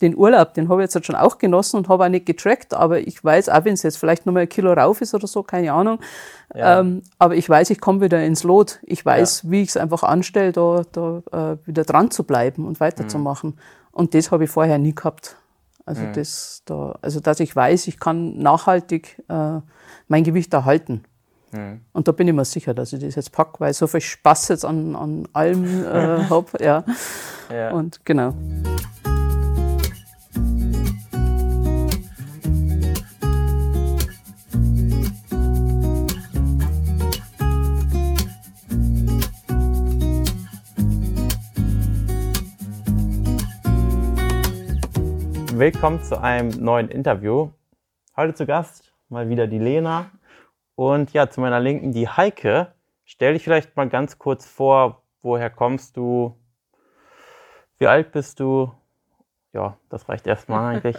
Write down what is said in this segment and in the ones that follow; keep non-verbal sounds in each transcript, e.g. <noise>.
den Urlaub, den habe ich jetzt schon auch genossen und habe auch nicht getrackt, aber ich weiß, auch wenn es jetzt vielleicht nochmal ein Kilo rauf ist oder so, keine Ahnung, ja. ähm, aber ich weiß, ich komme wieder ins Lot. Ich weiß, ja. wie ich es einfach anstelle, da, da äh, wieder dran zu bleiben und weiterzumachen. Mhm. Und das habe ich vorher nie gehabt. Also mhm. das da, also dass ich weiß, ich kann nachhaltig äh, mein Gewicht erhalten. Mhm. Und da bin ich mir sicher, dass ich das jetzt packe, weil ich so viel Spaß jetzt an, an allem äh, <laughs> habe. Ja. ja. Und genau. Willkommen zu einem neuen Interview. Heute zu Gast mal wieder die Lena und ja, zu meiner Linken die Heike. Stell dich vielleicht mal ganz kurz vor, woher kommst du? Wie alt bist du? Ja, das reicht erstmal eigentlich.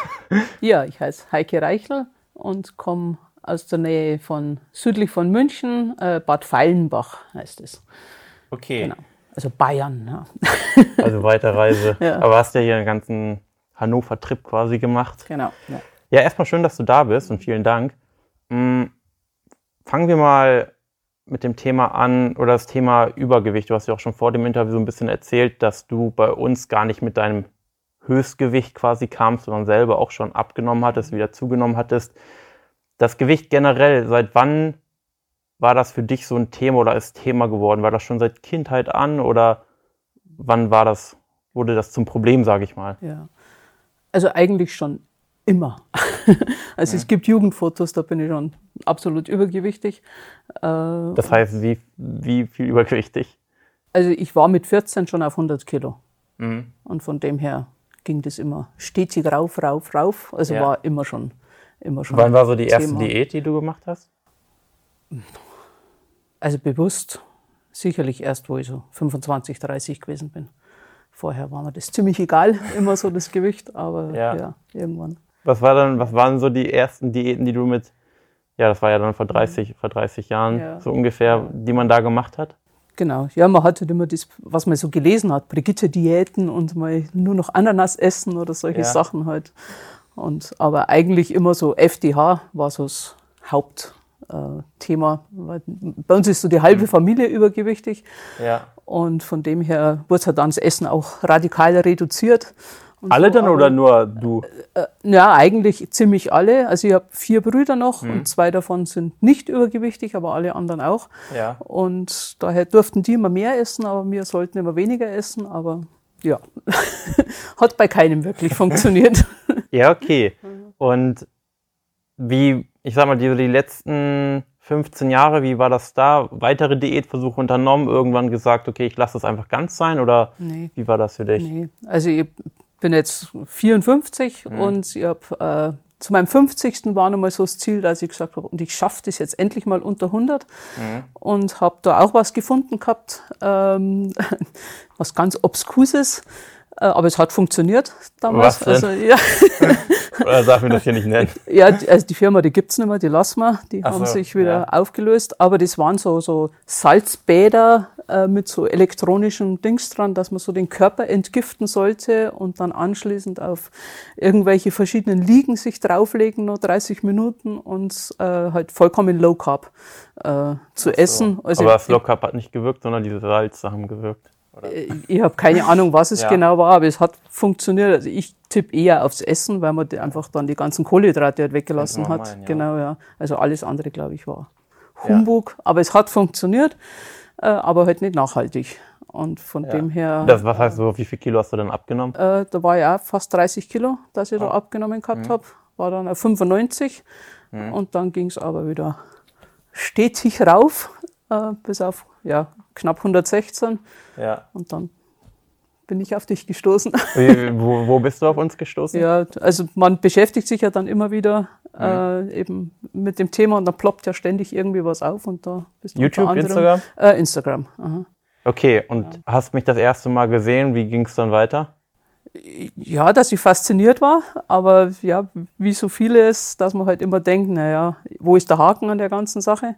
<laughs> ja, ich heiße Heike Reichel und komme aus der Nähe von südlich von München, äh, Bad Feilenbach heißt es. Okay. Genau. Also Bayern. Ja. Also Weiterreise. <laughs> ja. Aber hast ja hier einen ganzen Hannover-Trip quasi gemacht. Genau. Ja. ja, erstmal schön, dass du da bist und vielen Dank. Hm, fangen wir mal mit dem Thema an oder das Thema Übergewicht. Du hast ja auch schon vor dem Interview so ein bisschen erzählt, dass du bei uns gar nicht mit deinem Höchstgewicht quasi kamst, sondern selber auch schon abgenommen hattest, wieder zugenommen hattest. Das Gewicht generell, seit wann war das für dich so ein Thema oder ist Thema geworden? War das schon seit Kindheit an oder wann war das, wurde das zum Problem, sage ich mal? Ja, also eigentlich schon immer. <laughs> also ja. es gibt Jugendfotos, da bin ich schon absolut übergewichtig. Äh, das heißt, wie, wie viel übergewichtig? Also ich war mit 14 schon auf 100 Kilo. Mhm. Und von dem her ging das immer stetig rauf, rauf, rauf. Also ja. war immer schon, immer schon. Wann war so die Thema. erste Diät, die du gemacht hast? Also bewusst sicherlich erst, wo ich so 25, 30 gewesen bin. Vorher war mir das ziemlich egal, <laughs> immer so das Gewicht, aber ja, ja irgendwann. Was, war dann, was waren so die ersten Diäten, die du mit, ja, das war ja dann vor 30, vor 30 Jahren ja. so ungefähr, die man da gemacht hat? Genau, ja, man hatte immer das, was man so gelesen hat, Brigitte-Diäten und mal nur noch Ananas essen oder solche ja. Sachen halt. Und, aber eigentlich immer so FDH war so das Haupt, äh, Thema. Bei uns ist so die halbe mhm. Familie übergewichtig. Ja. Und von dem her wurde halt dann das Essen auch radikal reduziert. alle so, dann aber, oder nur du? Äh, ja, eigentlich ziemlich alle. Also ich habe vier Brüder noch mhm. und zwei davon sind nicht übergewichtig, aber alle anderen auch. Ja. Und daher durften die immer mehr essen, aber wir sollten immer weniger essen. Aber ja, <laughs> hat bei keinem wirklich funktioniert. <laughs> ja, okay. Und wie ich sag mal, die, die letzten 15 Jahre, wie war das da? Weitere Diätversuche unternommen, irgendwann gesagt, okay, ich lasse das einfach ganz sein oder nee. wie war das für dich? Nee. Also ich bin jetzt 54 mhm. und ich habe äh, zu meinem 50. war nochmal so das Ziel, dass ich gesagt habe, und ich schaffe das jetzt endlich mal unter 100 mhm. und habe da auch was gefunden gehabt, ähm, <laughs> was ganz Obskuses. Äh, aber es hat funktioniert damals. Was denn? Also, ja. <laughs> Oder darf ich das hier nicht nennen? <laughs> Ja, also die Firma, die gibt's nicht mehr, die lassen wir. Die Ach haben so, sich wieder ja. aufgelöst. Aber das waren so, so Salzbäder äh, mit so elektronischen Dings dran, dass man so den Körper entgiften sollte und dann anschließend auf irgendwelche verschiedenen Liegen sich drauflegen, nur 30 Minuten und äh, halt vollkommen Low Carb äh, zu so. essen. Also aber das Low Carb hat nicht gewirkt, sondern diese Salze haben gewirkt. Oder? Äh, ich habe keine Ahnung, was es ja. genau war, aber es hat funktioniert. Also ich tippe eher aufs Essen, weil man einfach dann die ganzen Kohlenhydrate halt weggelassen hat. Meinen, ja. Genau, ja. Also alles andere, glaube ich, war Humbug. Ja. Aber es hat funktioniert, äh, aber halt nicht nachhaltig. Und von ja. dem her. Das, was heißt so, wie viel Kilo hast du dann abgenommen? Äh, da war ja fast 30 Kilo, dass ich oh. da abgenommen gehabt mhm. habe. War dann auf 95. Mhm. Und dann ging es aber wieder stetig rauf, äh, bis auf ja, knapp 116. Ja. Und dann bin ich auf dich gestoßen. <laughs> Wie, wo, wo, bist du auf uns gestoßen? Ja, also man beschäftigt sich ja dann immer wieder mhm. äh, eben mit dem Thema und dann ploppt ja ständig irgendwie was auf und da bist du YouTube, anderem, Instagram? Äh, Instagram. Aha. Okay, und ja. hast mich das erste Mal gesehen, wie ging es dann weiter? Ja, dass ich fasziniert war, aber ja, wie so vieles, dass man halt immer denkt, naja, wo ist der Haken an der ganzen Sache?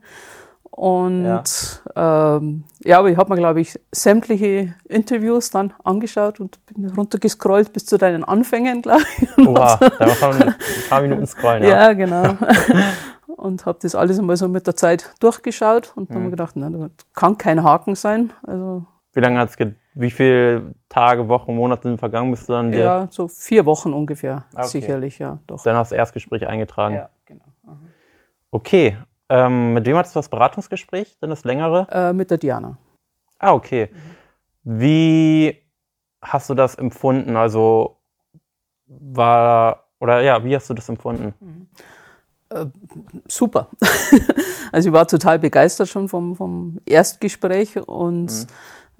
Und ja, ähm, ja aber ich habe mir, glaube ich, sämtliche Interviews dann angeschaut und bin runtergescrollt bis zu deinen Anfängen, glaube ich. <laughs> Oha, da war ein paar <laughs> Minuten scrollen. Ja, ja genau. <laughs> und habe das alles einmal so mit der Zeit durchgeschaut und mhm. dann habe ich gedacht, na, das kann kein Haken sein. Also, wie lange hat es wie viele Tage, Wochen, Monate sind vergangen, bist du dann Ja, so vier Wochen ungefähr, okay. sicherlich, ja. Doch. Dann hast du das Erstgespräch eingetragen. Ja, genau. Aha. Okay. Ähm, mit wem hattest du das Beratungsgespräch? Denn das längere? Äh, mit der Diana. Ah, okay. Wie hast du das empfunden? Also war oder ja, wie hast du das empfunden? Mhm. Äh, super. <laughs> also ich war total begeistert schon vom, vom Erstgespräch und mhm.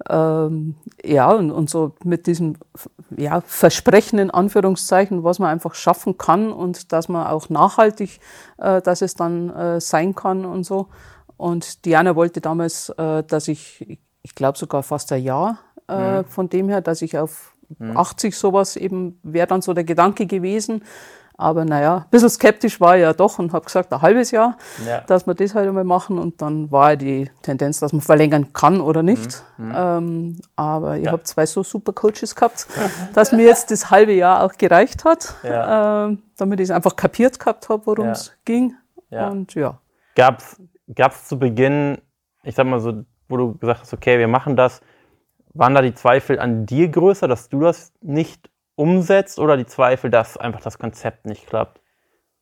Ähm, ja, und, und so mit diesem ja, Versprechen in Anführungszeichen, was man einfach schaffen kann und dass man auch nachhaltig, äh, dass es dann äh, sein kann und so. Und Diana wollte damals, äh, dass ich, ich glaube sogar fast ein Jahr äh, mhm. von dem her, dass ich auf mhm. 80 sowas eben wäre dann so der Gedanke gewesen. Aber naja, ein bisschen skeptisch war ich ja doch und habe gesagt, ein halbes Jahr, ja. dass wir das halt einmal machen. Und dann war die Tendenz, dass man verlängern kann oder nicht. Mhm. mhm. Ähm, aber ich ja. habe zwei so super Coaches gehabt, <laughs> dass mir jetzt das halbe Jahr auch gereicht hat, ähm, damit ich es einfach kapiert gehabt habe, worum es ging. Und ja. Gab es zu Beginn, ich sag mal so, wo du gesagt hast, okay, wir machen das, waren da die Zweifel an dir größer, dass du das nicht umsetzt oder die Zweifel, dass einfach das Konzept nicht klappt?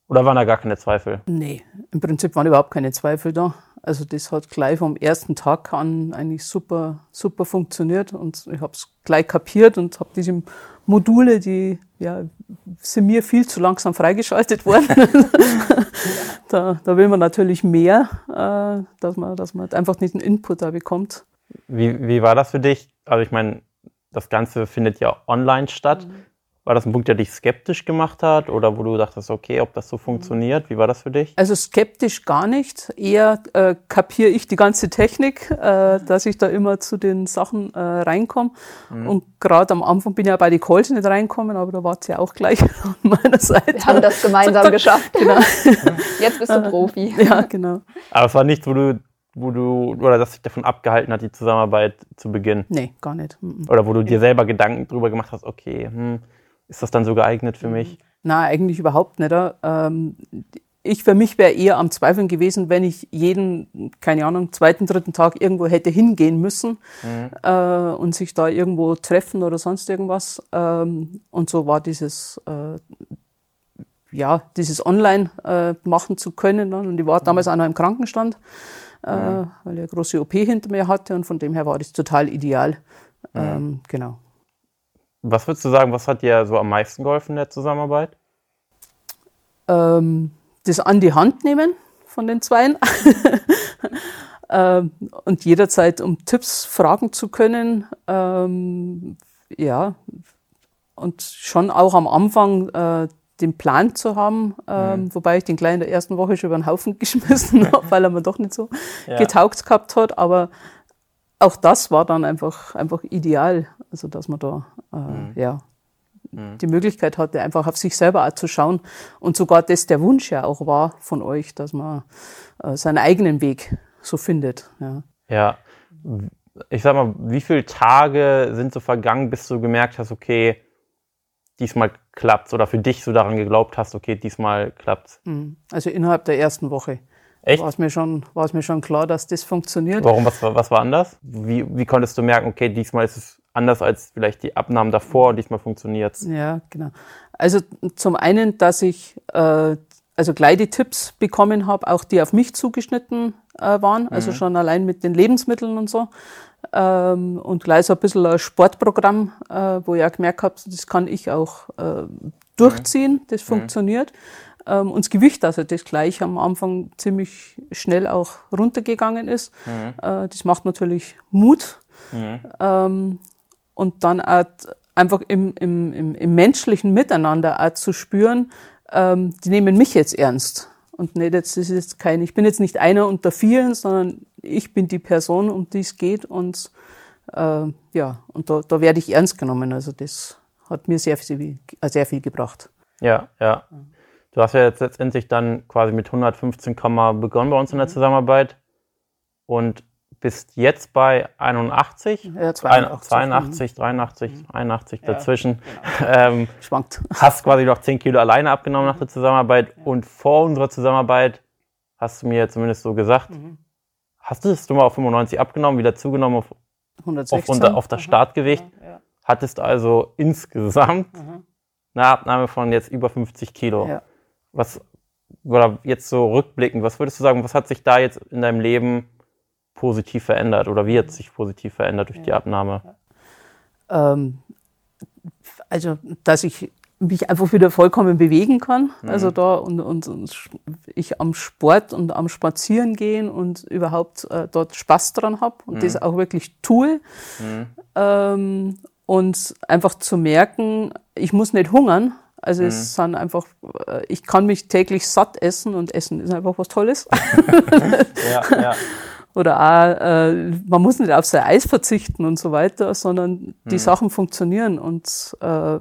Oder waren da gar keine Zweifel? Nee, im Prinzip waren überhaupt keine Zweifel da. Also das hat gleich vom ersten Tag an eigentlich super, super funktioniert und ich habe es gleich kapiert und habe diese Module, die ja, sind mir viel zu langsam freigeschaltet worden. <laughs> da, da will man natürlich mehr, äh, dass man, dass man einfach nicht einen Input da bekommt. Wie, wie war das für dich? Also ich meine, das Ganze findet ja online statt. Mhm. War das ein Punkt, der dich skeptisch gemacht hat oder wo du dachtest, okay, ob das so funktioniert? Wie war das für dich? Also skeptisch gar nicht. Eher äh, kapiere ich die ganze Technik, äh, dass ich da immer zu den Sachen äh, reinkomme. Mhm. Und gerade am Anfang bin ich ja bei den Calls nicht reinkommen, aber da war es ja auch gleich <laughs> an meiner Seite. Wir haben das gemeinsam geschafft. Genau. <laughs> Jetzt bist du Profi. Ja, genau. Aber es war nichts, wo du wo du, oder das dich davon abgehalten hat, die Zusammenarbeit zu beginnen? Nee, gar nicht. Oder wo du dir selber Gedanken drüber gemacht hast, okay, hm, ist das dann so geeignet für mich? Na, eigentlich überhaupt nicht. Ähm, ich für mich wäre eher am Zweifeln gewesen, wenn ich jeden, keine Ahnung, zweiten, dritten Tag irgendwo hätte hingehen müssen mhm. äh, und sich da irgendwo treffen oder sonst irgendwas. Ähm, und so war dieses, äh, ja, dieses Online äh, machen zu können. Und ich war damals mhm. auch noch im Äh, mhm. weil er eine große OP hinter mir hatte und von dem her war das total ideal. Mhm. Ähm, genau. Was würdest du sagen, was hat dir so am meisten geholfen in der Zusammenarbeit? Ähm, das an die Hand nehmen von den Zweien. <laughs> ähm, und jederzeit um Tipps fragen zu können. Ähm, ja, und schon auch am Anfang äh, den Plan zu haben, ähm, mhm. wobei ich den gleich in der ersten Woche schon über den Haufen <laughs> geschmissen habe, weil er mir doch nicht so ja. getaugt gehabt hat. Aber auch das war dann einfach, einfach ideal, also dass man da äh, mhm. ja, mhm. die Möglichkeit hatte, einfach auf sich selber auch zu schauen. Und sogar das der Wunsch ja auch war von euch, dass man äh, seinen eigenen Weg so findet. Ja. ja. Ich sag mal, wie viele Tage sind so vergangen, bis du gemerkt hast, okay, diesmal klappt oder für dich so daran geglaubt hast, okay, diesmal klappt's? Mhm. Also innerhalb der ersten Woche. Echt? War es mir schon, war es mir schon klar, dass das funktioniert. Warum? Was, was war anders? Wie, wie konntest du merken, okay, diesmal ist es anders als vielleicht die Abnahmen davor und diesmal funktioniert es? Ja, genau. Also zum einen, dass ich äh, also gleich die Tipps bekommen habe, auch die auf mich zugeschnitten äh, waren, also mhm. schon allein mit den Lebensmitteln und so ähm, und gleich so ein bisschen ein Sportprogramm, äh, wo ich auch gemerkt habe, das kann ich auch äh, durchziehen, das mhm. funktioniert. Ähm, und das Gewicht, also das gleich am Anfang ziemlich schnell auch runtergegangen ist. Mhm. Äh, das macht natürlich Mut. Mhm. Ähm, und dann auch einfach im, im, im, im menschlichen Miteinander auch zu spüren, ähm, die nehmen mich jetzt ernst. Und nicht jetzt, das ist jetzt kein, ich bin jetzt nicht einer unter vielen, sondern ich bin die Person, um die es geht und äh, ja, und da, da werde ich ernst genommen. Also das hat mir sehr viel, sehr viel gebracht. Ja, ja. Du hast ja jetzt letztendlich dann quasi mit 115 begonnen bei uns in der mhm. Zusammenarbeit. und bist jetzt bei 81, Ja, 82. 82, 83, 81 dazwischen. genau. <laughs> Ähm, Schwankt. hast quasi noch 10 Kilo alleine abgenommen nach der Zusammenarbeit und vor unserer Zusammenarbeit hast du mir zumindest so gesagt, Mhm. hast du es mal auf 95 abgenommen, wieder zugenommen auf, auf, 116. unser, auf das Startgewicht, Ja, hattest also insgesamt eine Abnahme von jetzt über 50 Kilo. ja. Was, oder jetzt so rückblickend, was würdest du sagen, was hat sich da jetzt in deinem Leben positiv verändert oder wie hat es sich positiv verändert durch die Abnahme? ähm, also dass ich mich einfach wieder vollkommen bewegen kann. Also da und, und, und ich am Sport und am Spazieren gehen und überhaupt äh, dort Spaß dran habe und das auch wirklich tue. Ähm, und einfach zu merken, ich muss nicht hungern. Also es sind einfach, äh, ich kann mich täglich satt essen und Essen ist einfach was Tolles. <laughs> Ja, ja. <laughs> Oder auch, äh, man muss nicht auf sein Eis verzichten und so weiter, sondern die Sachen funktionieren. Und äh,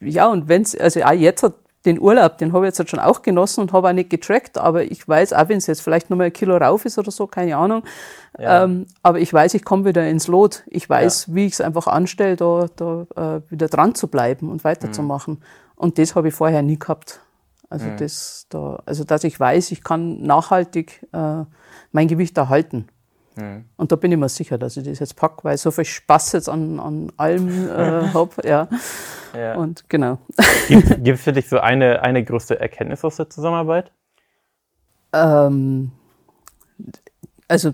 ja, und wenn's, also auch jetzt hat den Urlaub, den habe ich jetzt halt schon auch genossen und habe auch nicht getrackt, aber ich weiß, auch wenn es jetzt vielleicht nochmal ein Kilo rauf ist oder so, keine Ahnung. Ja. Ähm, aber ich weiß, ich komme wieder ins Lot. Ich weiß, wie ich es einfach anstelle, da, da äh, wieder dran zu bleiben und weiterzumachen. Und das habe ich vorher nie gehabt. Also das da, also dass ich weiß, ich kann nachhaltig äh, mein Gewicht erhalten. Und da bin ich mir sicher, dass ich das jetzt packe, weil ich so viel Spaß jetzt an, an allem äh, <laughs> habe. Ja. Ja. Und genau. Gibt <laughs> es für dich so eine, eine größte Erkenntnis aus der Zusammenarbeit? Ähm, also,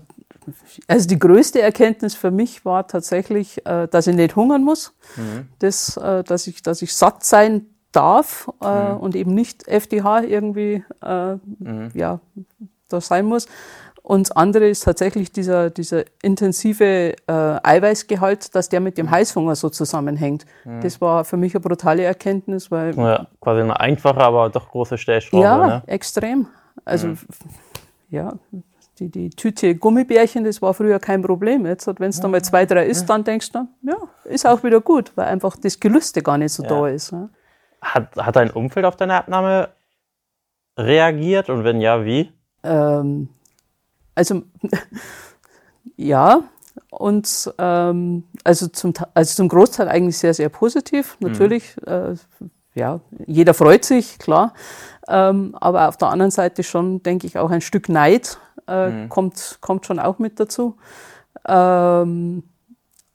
also die größte Erkenntnis für mich war tatsächlich, äh, dass ich nicht hungern muss, das, äh, dass, ich, dass ich satt sein darf äh, und eben nicht FDH irgendwie äh, ja, da sein muss. Und das andere ist tatsächlich dieser, dieser intensive äh, Eiweißgehalt, dass der mit dem Heißhunger so zusammenhängt. Das war für mich eine brutale Erkenntnis, weil Ja, quasi eine einfache, aber doch große Stellschraube. ja, Ne? extrem. Also, ja, die, die Tüte Gummibärchen, das war früher kein Problem. Jetzt, wenn es da mal zwei, drei ist, dann denkst du, ja, ist auch wieder gut, weil einfach das Gelüste gar nicht so da ist. Ne? Hat, hat dein Umfeld auf deine Abnahme reagiert und wenn ja, wie? Ähm, also, <laughs> ja, und ähm, also, zum, also zum Großteil eigentlich sehr, sehr positiv. Natürlich, äh, ja, jeder freut sich, klar. Ähm, aber auf der anderen Seite schon, denke ich, auch ein Stück Neid äh, kommt, kommt schon auch mit dazu. Ähm,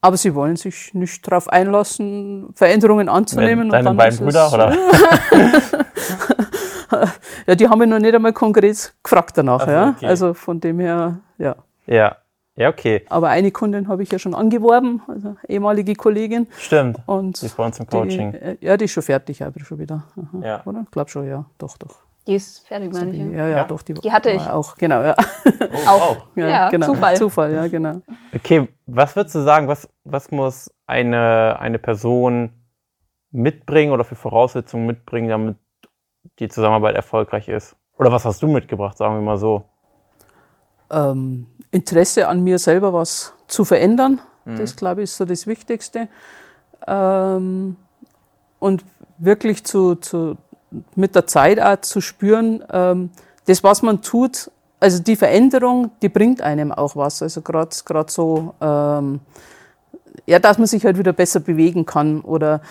aber sie wollen sich nicht darauf einlassen, Veränderungen anzunehmen. und Deine dann beiden Brüder, oder? <laughs> Ja, die haben mich noch nicht einmal konkret gefragt danach. Ach so, ja. okay. Also von dem her, ja. Ja. Ja, okay. Aber eine Kundin habe ich ja schon angeworben, also ehemalige Kollegin. Stimmt. Und Die ist bei uns im die, Coaching. äh, ja, die ist schon fertig, aber schon wieder. Aha, Ja. Oder? Ich glaube schon, ja. Doch, doch. Die ist fertig, meine ich. Ja, Ja. ja, doch. Die, Die hatte ich. Auch, genau, ja. Oh, Auch. ja, Ja, genau. Zufall. Zufall, ja, genau. Okay, was würdest du sagen, was, was muss eine, eine Person mitbringen oder für Voraussetzungen mitbringen, damit die Zusammenarbeit erfolgreich ist? Oder was hast du mitgebracht, sagen wir mal so? ähm, Interesse an mir selber was zu verändern. Das, glaube ich, ist so das Wichtigste. Ähm, und wirklich zu, zu, mit der Zeit auch zu spüren, ähm, das, was man tut, also die Veränderung, die bringt einem auch was. Also gerade gerade so, ähm, ja, dass man sich halt wieder besser bewegen kann oder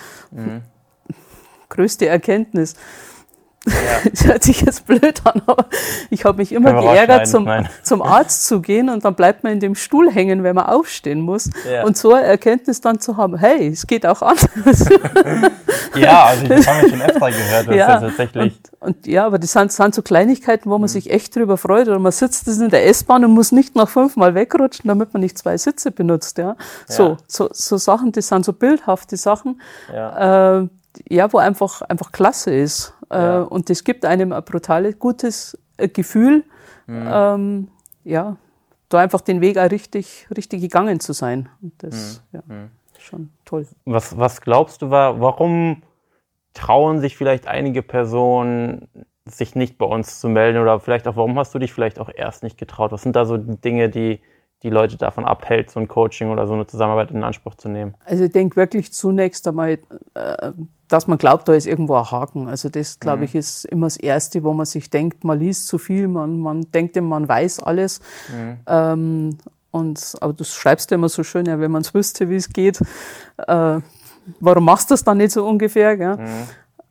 größte Erkenntnis. <laughs> Das hört sich jetzt blöd an, aber ich habe mich immer geärgert, zum, zum Arzt zu gehen und dann bleibt man in dem Stuhl hängen, wenn man aufstehen muss. Ja. Und so eine Erkenntnis dann zu haben, hey, es geht auch anders. <laughs> Ja, also das haben wir schon öfter gehört, das Ja, ist tatsächlich. Und, und ja, aber das sind, sind so Kleinigkeiten, wo man sich echt drüber freut. Oder man sitzt in der S-Bahn und muss nicht noch fünfmal wegrutschen, damit man nicht zwei Sitze benutzt. Ja, so, Ja. so, so Sachen, das sind so bildhafte Sachen. Ja. äh, ja, wo einfach, einfach klasse ist. Ja. Äh, und das gibt einem ein brutales, gutes äh, Gefühl, Mhm. ähm, ja, da einfach den Weg auch richtig, richtig gegangen zu sein. Und das, Mhm. ja, schon toll. Was, was glaubst du, war, warum trauen sich vielleicht einige Personen, sich nicht bei uns zu melden? Oder vielleicht auch, warum hast du dich vielleicht auch erst nicht getraut? Was sind da so Dinge, die, die Leute davon abhält, so ein Coaching oder so eine Zusammenarbeit in Anspruch zu nehmen? Also ich denke wirklich zunächst einmal, äh, dass man glaubt, da ist irgendwo ein Haken. Also das, glaube mhm. ich, ist immer das Erste, wo man sich denkt, man liest zu viel, man, man denkt, man weiß alles. Mhm. Ähm, und, aber du schreibst ja immer so schön, ja, wenn man es wüsste, wie es geht, äh, warum machst du das dann nicht so ungefähr? Gell? Mhm.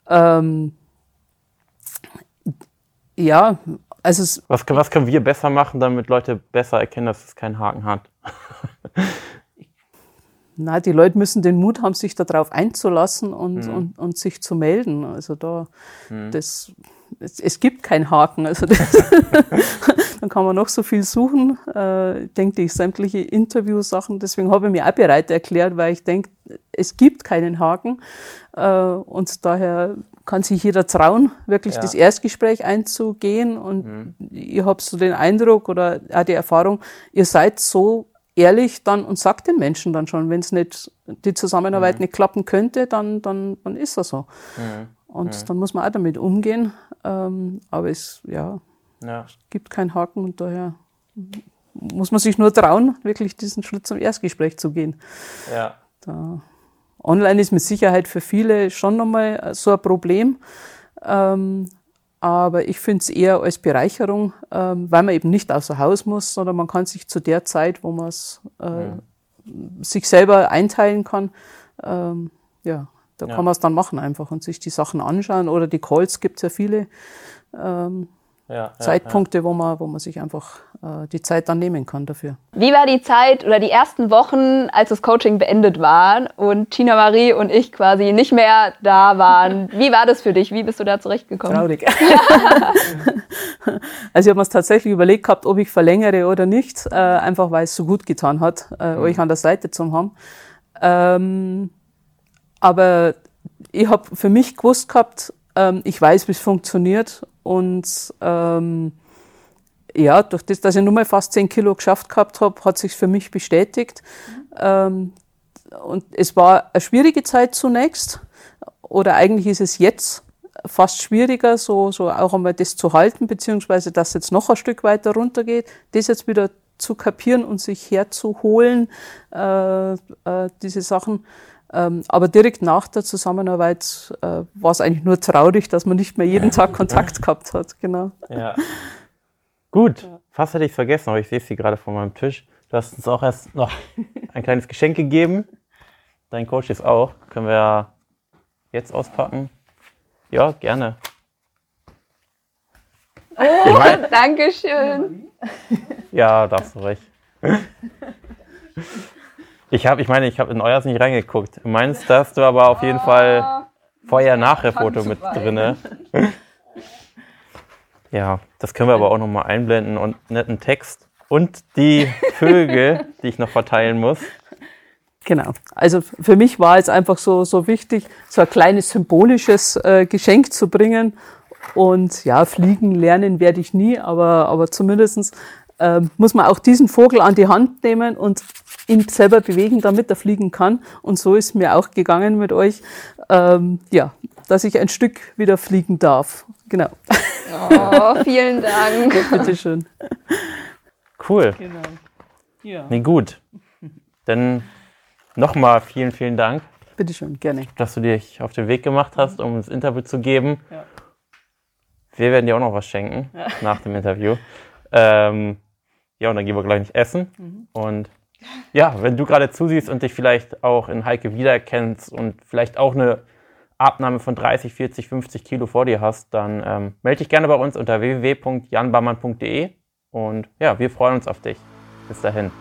Ähm, ja, also was, was können wir besser machen, damit Leute besser erkennen, dass es keinen Haken hat? <laughs> Na, die Leute müssen den Mut haben, sich darauf einzulassen und, mhm. und, und sich zu melden. Also da, mhm. das, es, es, gibt keinen Haken. Also das, <laughs> <laughs> dann kann man noch so viel suchen. Äh, denke ich, sämtliche Interviewsachen. Deswegen habe ich mir auch bereit erklärt, weil ich denke, es gibt keinen Haken. Äh, und daher kann sich jeder trauen, wirklich ja. das Erstgespräch einzugehen. Und mhm. ich habe so den Eindruck oder auch die Erfahrung, ihr seid so ehrlich dann und sagt den Menschen dann schon, wenn es nicht die Zusammenarbeit mhm. nicht klappen könnte, dann, dann, dann ist das so. Mhm. Und mhm. dann muss man auch damit umgehen. Ähm, aber es, ja, ja, es gibt keinen Haken und daher muss man sich nur trauen, wirklich diesen Schritt zum Erstgespräch zu gehen. Ja. Da, online ist mit Sicherheit für viele schon nochmal so ein Problem. Ähm, aber ich finde es eher als Bereicherung, ähm, weil man eben nicht außer Haus muss, sondern man kann sich zu der Zeit, wo man es äh, ja. sich selber einteilen kann, ähm, ja, da ja. kann man es dann machen einfach und sich die Sachen anschauen. Oder die Calls gibt es ja viele. Ähm, ja, Zeitpunkte, ja. Wo, man, wo man sich einfach äh, die Zeit dann nehmen kann dafür. Wie war die Zeit oder die ersten Wochen, als das Coaching beendet war und Tina Marie und ich quasi nicht mehr da waren? Wie war das für dich? Wie bist du da zurechtgekommen? Traurig. <laughs> also ich habe mir tatsächlich überlegt gehabt, ob ich verlängere oder nicht, äh, einfach weil es so gut getan hat, äh, mhm. euch an der Seite zu haben. Ähm, aber ich habe für mich gewusst gehabt, ähm, ich weiß, wie es funktioniert und ähm, ja, durch das, dass ich nur mal fast 10 Kilo geschafft gehabt habe, hat sich für mich bestätigt. Mhm. Ähm, und es war eine schwierige Zeit zunächst, oder eigentlich ist es jetzt fast schwieriger, so, so auch einmal das zu halten, beziehungsweise dass jetzt noch ein Stück weiter runtergeht, das jetzt wieder zu kapieren und sich herzuholen, äh, äh, diese Sachen. Ähm, aber direkt nach der Zusammenarbeit äh, war es eigentlich nur traurig, dass man nicht mehr jeden Tag Kontakt <laughs> gehabt hat. Genau. Ja. Gut, ja. fast hätte ich es vergessen, aber ich sehe es hier gerade vor meinem Tisch. Du hast uns auch erst noch <laughs> ein kleines Geschenk gegeben. Dein Coach ist auch. Können wir jetzt auspacken? Ja, gerne. Oh, ich mein, <laughs> Dankeschön. Ja, darfst du recht. Ich habe, ich meine, ich habe in euers nicht reingeguckt. Du meinst, da hast du aber auf jeden Fall ah, Vorher-Nachher-Foto mit drin. <laughs> Ja, das können wir aber auch nochmal einblenden und netten Text. Und die Vögel, die ich noch verteilen muss. Genau. Also für mich war es einfach so, so wichtig, so ein kleines symbolisches äh, Geschenk zu bringen. Und ja, fliegen lernen werde ich nie, aber, aber zumindestens äh, muss man auch diesen Vogel an die Hand nehmen und ihn selber bewegen, damit er fliegen kann. Und so ist mir auch gegangen mit euch, ähm, ja, dass ich ein Stück wieder fliegen darf. Genau. Oh, vielen Dank. <laughs> Ja, bitteschön. Cool. Genau. Ja. Nee, gut. Dann nochmal vielen, vielen Dank. Bitteschön, gerne. Dass du dich auf den Weg gemacht hast, um das Interview zu geben. Ja. Wir werden dir auch noch was schenken ja. nach dem Interview. Ähm, ja, und dann gehen wir gleich nicht essen. Mhm. Und ja, wenn du gerade zusiehst und dich vielleicht auch in Heike wiedererkennst und vielleicht auch eine Abnahme von 30, 40, 50 Kilo vor dir hast, dann ähm, melde dich gerne bei uns unter www.janbarmann.de und ja, wir freuen uns auf dich. Bis dahin.